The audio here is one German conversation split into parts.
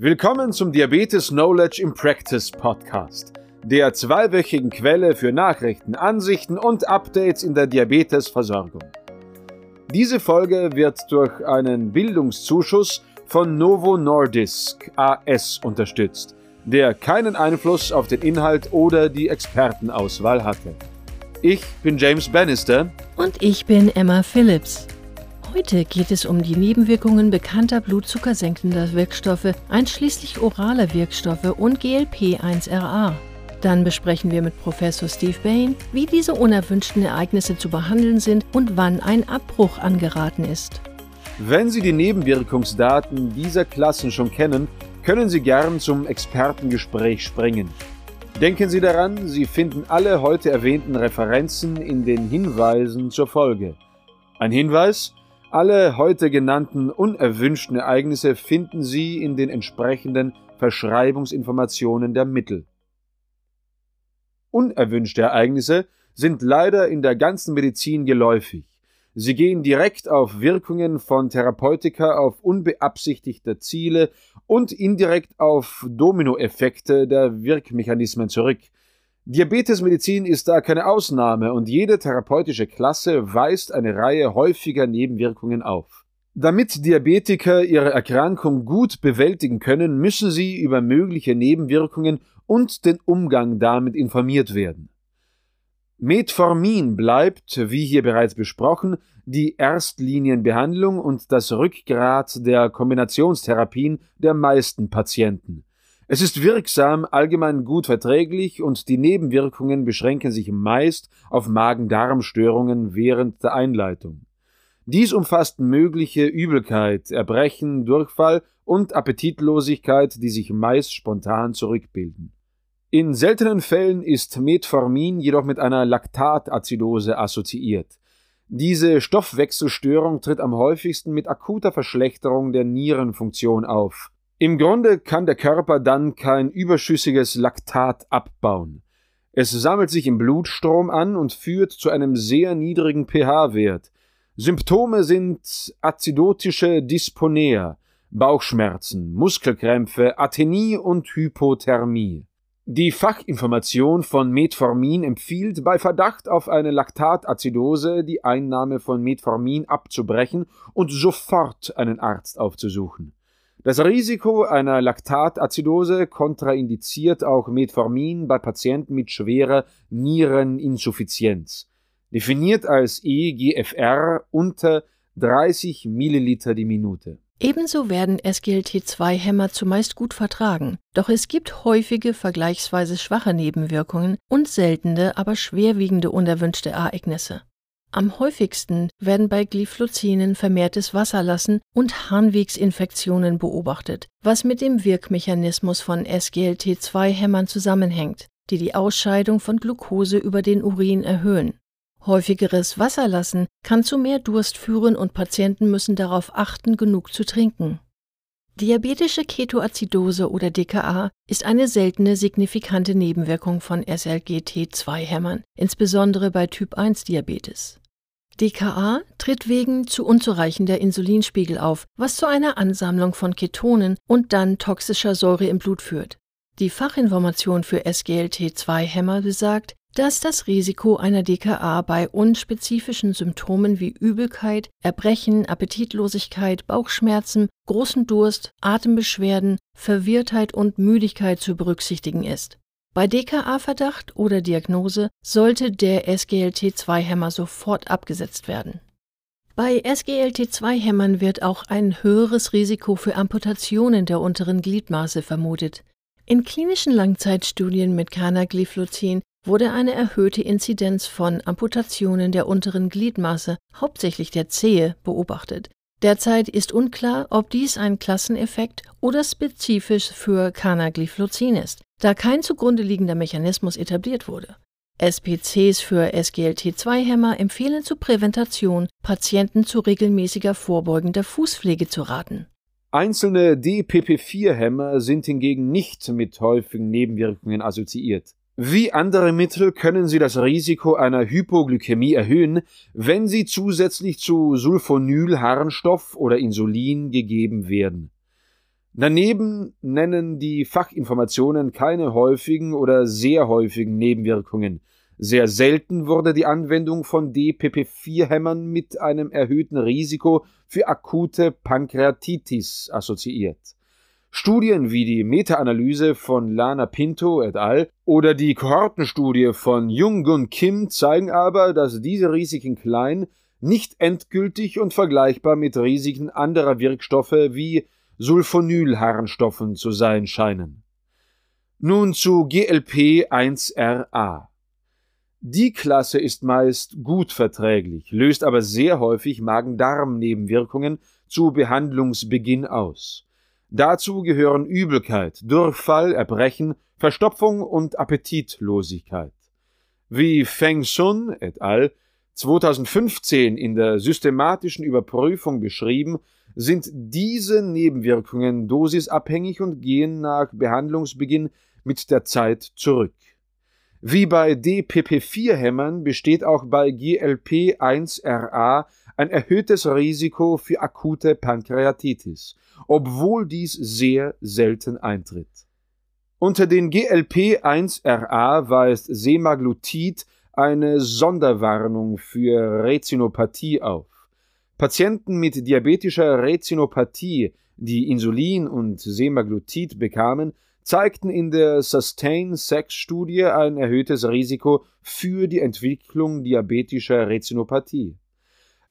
Willkommen zum Diabetes Knowledge in Practice Podcast, der zweiwöchigen Quelle für Nachrichten, Ansichten und Updates in der Diabetesversorgung. Diese Folge wird durch einen Bildungszuschuss von Novo Nordisk AS unterstützt, der keinen Einfluss auf den Inhalt oder die Expertenauswahl hatte. Ich bin James Bannister. Und ich bin Emma Phillips. Heute geht es um die Nebenwirkungen bekannter blutzuckersenkender Wirkstoffe, einschließlich oraler Wirkstoffe und GLP-1RA. Dann besprechen wir mit Professor Steve Bain, wie diese unerwünschten Ereignisse zu behandeln sind und wann ein Abbruch angeraten ist. Wenn Sie die Nebenwirkungsdaten dieser Klassen schon kennen, können Sie gern zum Expertengespräch springen. Denken Sie daran, Sie finden alle heute erwähnten Referenzen in den Hinweisen zur Folge. Ein Hinweis, alle heute genannten unerwünschten Ereignisse finden Sie in den entsprechenden Verschreibungsinformationen der Mittel. Unerwünschte Ereignisse sind leider in der ganzen Medizin geläufig. Sie gehen direkt auf Wirkungen von Therapeutika auf unbeabsichtigte Ziele und indirekt auf Dominoeffekte der Wirkmechanismen zurück, Diabetesmedizin ist da keine Ausnahme und jede therapeutische Klasse weist eine Reihe häufiger Nebenwirkungen auf. Damit Diabetiker ihre Erkrankung gut bewältigen können, müssen sie über mögliche Nebenwirkungen und den Umgang damit informiert werden. Metformin bleibt, wie hier bereits besprochen, die Erstlinienbehandlung und das Rückgrat der Kombinationstherapien der meisten Patienten. Es ist wirksam, allgemein gut verträglich und die Nebenwirkungen beschränken sich meist auf Magen-Darm-Störungen während der Einleitung. Dies umfasst mögliche Übelkeit, Erbrechen, Durchfall und Appetitlosigkeit, die sich meist spontan zurückbilden. In seltenen Fällen ist Metformin jedoch mit einer Laktatazidose assoziiert. Diese Stoffwechselstörung tritt am häufigsten mit akuter Verschlechterung der Nierenfunktion auf. Im Grunde kann der Körper dann kein überschüssiges Laktat abbauen. Es sammelt sich im Blutstrom an und führt zu einem sehr niedrigen pH-Wert. Symptome sind azidotische Dysponea, Bauchschmerzen, Muskelkrämpfe, Athenie und Hypothermie. Die Fachinformation von Metformin empfiehlt bei Verdacht auf eine Laktatazidose die Einnahme von Metformin abzubrechen und sofort einen Arzt aufzusuchen. Das Risiko einer Laktatazidose kontraindiziert auch Metformin bei Patienten mit schwerer Niereninsuffizienz, definiert als EGFR unter 30 Milliliter die Minute. Ebenso werden SGLT2-Hämmer zumeist gut vertragen, doch es gibt häufige, vergleichsweise schwache Nebenwirkungen und seltene, aber schwerwiegende unerwünschte Ereignisse. Am häufigsten werden bei Glyphlozinen vermehrtes Wasserlassen und Harnwegsinfektionen beobachtet, was mit dem Wirkmechanismus von SGLT2-Hämmern zusammenhängt, die die Ausscheidung von Glucose über den Urin erhöhen. Häufigeres Wasserlassen kann zu mehr Durst führen und Patienten müssen darauf achten, genug zu trinken. Diabetische Ketoazidose oder DKA ist eine seltene signifikante Nebenwirkung von SLGT2-Hämmern, insbesondere bei Typ-1-Diabetes. DKA tritt wegen zu unzureichender Insulinspiegel auf, was zu einer Ansammlung von Ketonen und dann toxischer Säure im Blut führt. Die Fachinformation für SGLT2-Hämmer besagt, dass das Risiko einer DKA bei unspezifischen Symptomen wie Übelkeit, Erbrechen, Appetitlosigkeit, Bauchschmerzen, großen Durst, Atembeschwerden, Verwirrtheit und Müdigkeit zu berücksichtigen ist. Bei DKA-Verdacht oder Diagnose sollte der SGLT2-Hämmer sofort abgesetzt werden. Bei SGLT2-Hämmern wird auch ein höheres Risiko für Amputationen der unteren Gliedmaße vermutet. In klinischen Langzeitstudien mit Canagliflozin wurde eine erhöhte Inzidenz von Amputationen der unteren Gliedmaße, hauptsächlich der Zehe, beobachtet. Derzeit ist unklar, ob dies ein Klasseneffekt oder spezifisch für Canagliflozin ist, da kein zugrunde liegender Mechanismus etabliert wurde. SPCs für SGLT2-Hämmer empfehlen zur Präventation, Patienten zu regelmäßiger vorbeugender Fußpflege zu raten. Einzelne DPP4-Hämmer sind hingegen nicht mit häufigen Nebenwirkungen assoziiert. Wie andere Mittel können sie das Risiko einer Hypoglykämie erhöhen, wenn sie zusätzlich zu Sulfonylharnstoff oder Insulin gegeben werden. Daneben nennen die Fachinformationen keine häufigen oder sehr häufigen Nebenwirkungen. Sehr selten wurde die Anwendung von DPP-4-Hämmern mit einem erhöhten Risiko für akute Pankreatitis assoziiert. Studien wie die Meta-Analyse von Lana Pinto et al. oder die Kohortenstudie von Jung-Gun Kim zeigen aber, dass diese Risiken klein, nicht endgültig und vergleichbar mit Risiken anderer Wirkstoffe wie Sulfonylharnstoffen zu sein scheinen. Nun zu GLP-1RA. Die Klasse ist meist gut verträglich, löst aber sehr häufig Magen-Darm-Nebenwirkungen zu Behandlungsbeginn aus. Dazu gehören Übelkeit, Durchfall, Erbrechen, Verstopfung und Appetitlosigkeit. Wie Feng Sun et al. 2015 in der systematischen Überprüfung beschrieben, sind diese Nebenwirkungen dosisabhängig und gehen nach Behandlungsbeginn mit der Zeit zurück. Wie bei DPP4-Hämmern besteht auch bei GLP1RA ein erhöhtes Risiko für akute Pankreatitis, obwohl dies sehr selten eintritt. Unter den GLP1RA weist Semaglutid eine Sonderwarnung für Rezinopathie auf. Patienten mit diabetischer Rezinopathie, die Insulin und Semaglutid bekamen, zeigten in der Sustain-Sex-Studie ein erhöhtes Risiko für die Entwicklung diabetischer Rezinopathie.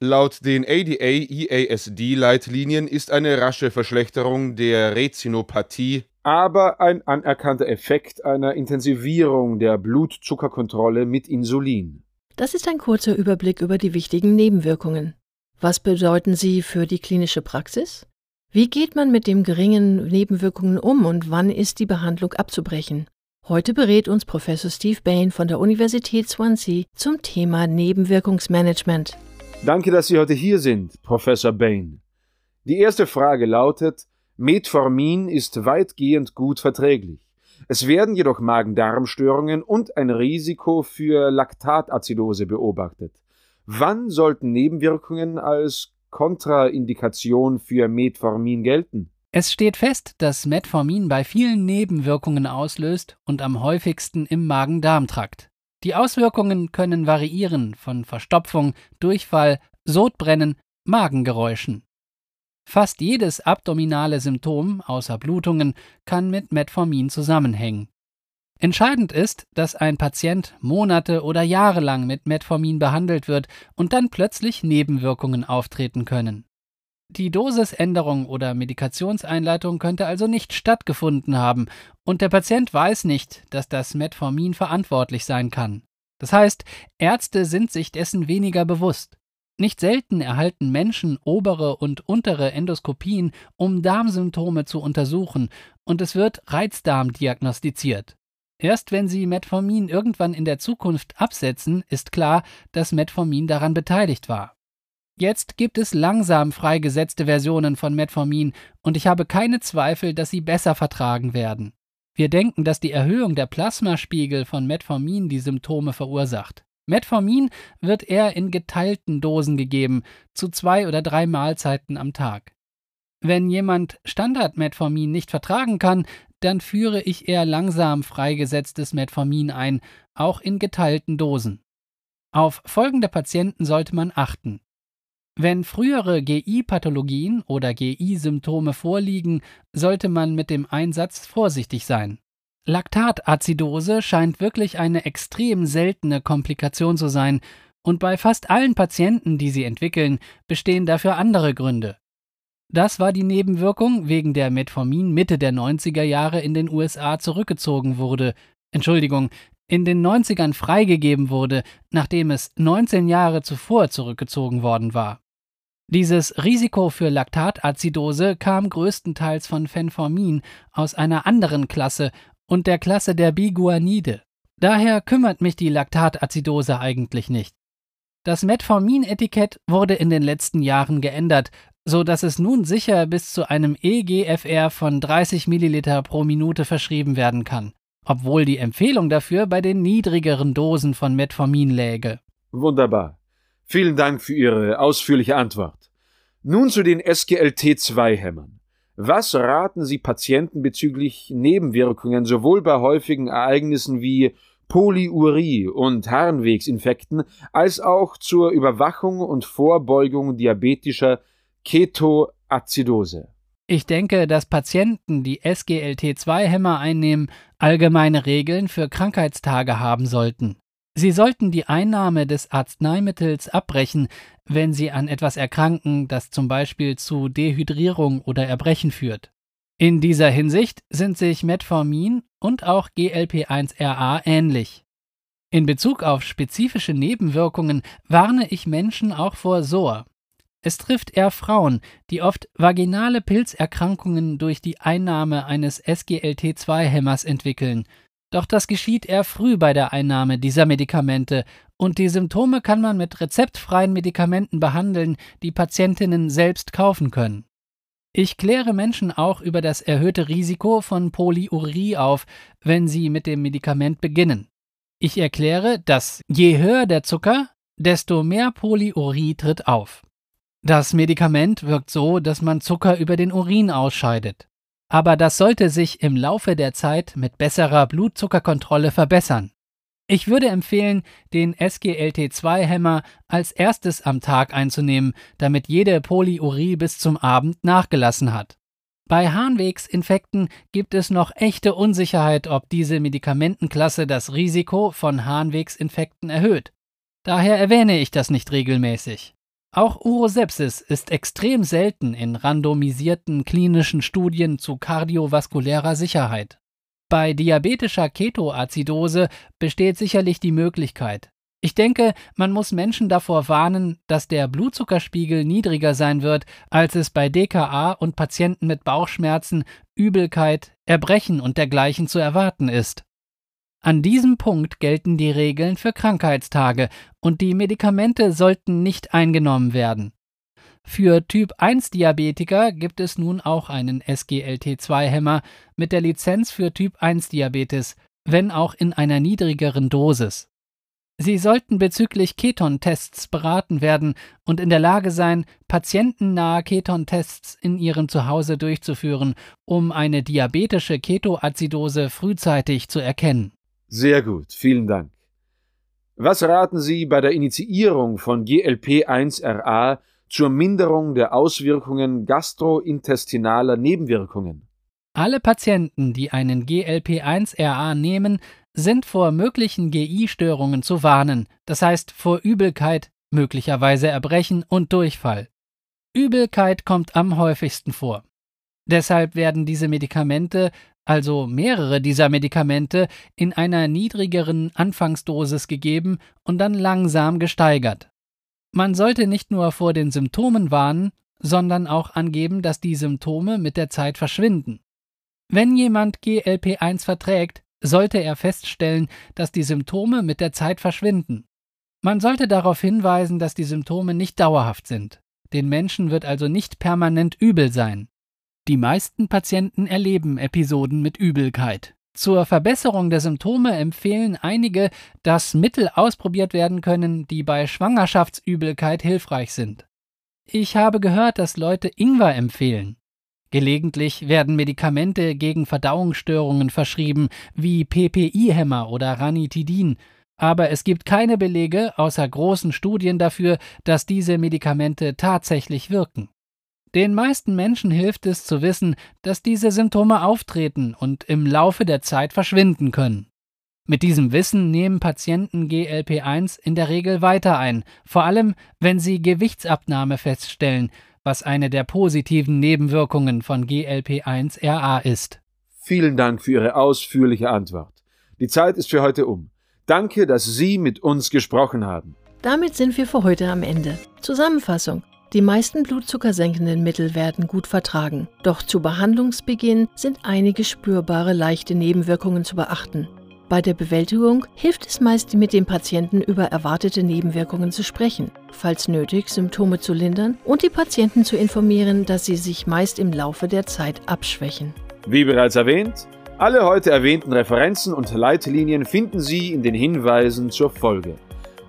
Laut den ADA-EASD-Leitlinien ist eine rasche Verschlechterung der Rezinopathie aber ein anerkannter Effekt einer Intensivierung der Blutzuckerkontrolle mit Insulin. Das ist ein kurzer Überblick über die wichtigen Nebenwirkungen. Was bedeuten sie für die klinische Praxis? Wie geht man mit den geringen Nebenwirkungen um und wann ist die Behandlung abzubrechen? Heute berät uns Professor Steve Bain von der Universität Swansea zum Thema Nebenwirkungsmanagement. Danke, dass Sie heute hier sind, Professor Bain. Die erste Frage lautet, Metformin ist weitgehend gut verträglich. Es werden jedoch Magen-Darm-Störungen und ein Risiko für Laktatazidose beobachtet. Wann sollten Nebenwirkungen als Kontraindikation für Metformin gelten? Es steht fest, dass Metformin bei vielen Nebenwirkungen auslöst und am häufigsten im Magen-Darm-Trakt. Die Auswirkungen können variieren von Verstopfung, Durchfall, Sodbrennen, Magengeräuschen. Fast jedes abdominale Symptom außer Blutungen kann mit Metformin zusammenhängen. Entscheidend ist, dass ein Patient Monate oder Jahre lang mit Metformin behandelt wird und dann plötzlich Nebenwirkungen auftreten können. Die Dosisänderung oder Medikationseinleitung könnte also nicht stattgefunden haben und der Patient weiß nicht, dass das Metformin verantwortlich sein kann. Das heißt, Ärzte sind sich dessen weniger bewusst. Nicht selten erhalten Menschen obere und untere Endoskopien, um Darmsymptome zu untersuchen, und es wird Reizdarm diagnostiziert. Erst wenn sie Metformin irgendwann in der Zukunft absetzen, ist klar, dass Metformin daran beteiligt war. Jetzt gibt es langsam freigesetzte Versionen von Metformin und ich habe keine Zweifel, dass sie besser vertragen werden. Wir denken, dass die Erhöhung der Plasmaspiegel von Metformin die Symptome verursacht. Metformin wird eher in geteilten Dosen gegeben, zu zwei oder drei Mahlzeiten am Tag. Wenn jemand Standard-Metformin nicht vertragen kann, dann führe ich eher langsam freigesetztes Metformin ein, auch in geteilten Dosen. Auf folgende Patienten sollte man achten. Wenn frühere GI-Pathologien oder GI-Symptome vorliegen, sollte man mit dem Einsatz vorsichtig sein. Laktatazidose scheint wirklich eine extrem seltene Komplikation zu sein, und bei fast allen Patienten, die sie entwickeln, bestehen dafür andere Gründe. Das war die Nebenwirkung, wegen der Metformin Mitte der 90er Jahre in den USA zurückgezogen wurde. Entschuldigung, in den 90ern freigegeben wurde, nachdem es 19 Jahre zuvor zurückgezogen worden war. Dieses Risiko für Laktatazidose kam größtenteils von Fenformin aus einer anderen Klasse und der Klasse der Biguanide. Daher kümmert mich die Laktatazidose eigentlich nicht. Das Metformin-Etikett wurde in den letzten Jahren geändert, so dass es nun sicher bis zu einem EGFR von 30 Milliliter pro Minute verschrieben werden kann, obwohl die Empfehlung dafür bei den niedrigeren Dosen von Metformin läge. Wunderbar. Vielen Dank für Ihre ausführliche Antwort. Nun zu den SGLT2-Hämmern. Was raten Sie Patienten bezüglich Nebenwirkungen sowohl bei häufigen Ereignissen wie Polyurie und Harnwegsinfekten als auch zur Überwachung und Vorbeugung diabetischer Ketoazidose? Ich denke, dass Patienten, die SGLT2-Hämmer einnehmen, allgemeine Regeln für Krankheitstage haben sollten. Sie sollten die Einnahme des Arzneimittels abbrechen, wenn sie an etwas erkranken, das zum Beispiel zu Dehydrierung oder Erbrechen führt. In dieser Hinsicht sind sich Metformin und auch GLP1RA ähnlich. In Bezug auf spezifische Nebenwirkungen warne ich Menschen auch vor SOR. Es trifft eher Frauen, die oft vaginale Pilzerkrankungen durch die Einnahme eines SGLT2-Hämmers entwickeln, doch das geschieht eher früh bei der Einnahme dieser Medikamente und die Symptome kann man mit rezeptfreien Medikamenten behandeln, die Patientinnen selbst kaufen können. Ich kläre Menschen auch über das erhöhte Risiko von Polyurie auf, wenn sie mit dem Medikament beginnen. Ich erkläre, dass je höher der Zucker, desto mehr Polyurie tritt auf. Das Medikament wirkt so, dass man Zucker über den Urin ausscheidet aber das sollte sich im Laufe der Zeit mit besserer Blutzuckerkontrolle verbessern. Ich würde empfehlen, den SGLT2-Hämmer als erstes am Tag einzunehmen, damit jede Polyurie bis zum Abend nachgelassen hat. Bei Harnwegsinfekten gibt es noch echte Unsicherheit, ob diese Medikamentenklasse das Risiko von Harnwegsinfekten erhöht. Daher erwähne ich das nicht regelmäßig. Auch Urosepsis ist extrem selten in randomisierten klinischen Studien zu kardiovaskulärer Sicherheit. Bei diabetischer Ketoazidose besteht sicherlich die Möglichkeit. Ich denke, man muss Menschen davor warnen, dass der Blutzuckerspiegel niedriger sein wird, als es bei DKA und Patienten mit Bauchschmerzen, Übelkeit, Erbrechen und dergleichen zu erwarten ist. An diesem Punkt gelten die Regeln für Krankheitstage und die Medikamente sollten nicht eingenommen werden. Für Typ 1 Diabetiker gibt es nun auch einen SGLT2-Hämmer mit der Lizenz für Typ 1 Diabetes, wenn auch in einer niedrigeren Dosis. Sie sollten bezüglich Ketontests beraten werden und in der Lage sein, patientennahe Ketontests in ihrem Zuhause durchzuführen, um eine diabetische Ketoazidose frühzeitig zu erkennen. Sehr gut, vielen Dank. Was raten Sie bei der Initiierung von GLP1RA zur Minderung der Auswirkungen gastrointestinaler Nebenwirkungen? Alle Patienten, die einen GLP1RA nehmen, sind vor möglichen GI-Störungen zu warnen, das heißt vor Übelkeit, möglicherweise Erbrechen und Durchfall. Übelkeit kommt am häufigsten vor. Deshalb werden diese Medikamente also mehrere dieser Medikamente, in einer niedrigeren Anfangsdosis gegeben und dann langsam gesteigert. Man sollte nicht nur vor den Symptomen warnen, sondern auch angeben, dass die Symptome mit der Zeit verschwinden. Wenn jemand GLP1 verträgt, sollte er feststellen, dass die Symptome mit der Zeit verschwinden. Man sollte darauf hinweisen, dass die Symptome nicht dauerhaft sind. Den Menschen wird also nicht permanent übel sein. Die meisten Patienten erleben Episoden mit Übelkeit. Zur Verbesserung der Symptome empfehlen einige, dass Mittel ausprobiert werden können, die bei Schwangerschaftsübelkeit hilfreich sind. Ich habe gehört, dass Leute Ingwer empfehlen. Gelegentlich werden Medikamente gegen Verdauungsstörungen verschrieben, wie PPI-Hämmer oder Ranitidin, aber es gibt keine Belege außer großen Studien dafür, dass diese Medikamente tatsächlich wirken. Den meisten Menschen hilft es zu wissen, dass diese Symptome auftreten und im Laufe der Zeit verschwinden können. Mit diesem Wissen nehmen Patienten GLP1 in der Regel weiter ein, vor allem wenn sie Gewichtsabnahme feststellen, was eine der positiven Nebenwirkungen von GLP1-RA ist. Vielen Dank für Ihre ausführliche Antwort. Die Zeit ist für heute um. Danke, dass Sie mit uns gesprochen haben. Damit sind wir für heute am Ende. Zusammenfassung. Die meisten blutzuckersenkenden Mittel werden gut vertragen, doch zu Behandlungsbeginn sind einige spürbare leichte Nebenwirkungen zu beachten. Bei der Bewältigung hilft es meist, mit dem Patienten über erwartete Nebenwirkungen zu sprechen, falls nötig Symptome zu lindern und die Patienten zu informieren, dass sie sich meist im Laufe der Zeit abschwächen. Wie bereits erwähnt, alle heute erwähnten Referenzen und Leitlinien finden Sie in den Hinweisen zur Folge.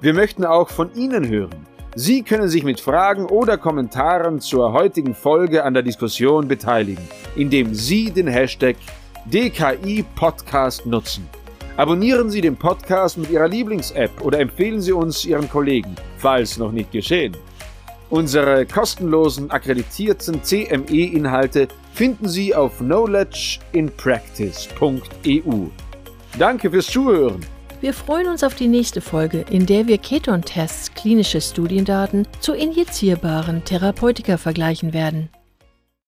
Wir möchten auch von Ihnen hören. Sie können sich mit Fragen oder Kommentaren zur heutigen Folge an der Diskussion beteiligen, indem Sie den Hashtag DKI Podcast nutzen. Abonnieren Sie den Podcast mit Ihrer Lieblings-App oder empfehlen Sie uns Ihren Kollegen, falls noch nicht geschehen. Unsere kostenlosen akkreditierten CME-Inhalte finden Sie auf knowledgeinpractice.eu. Danke fürs Zuhören. Wir freuen uns auf die nächste Folge, in der wir Keton-Tests klinische Studiendaten zu injizierbaren Therapeutika vergleichen werden.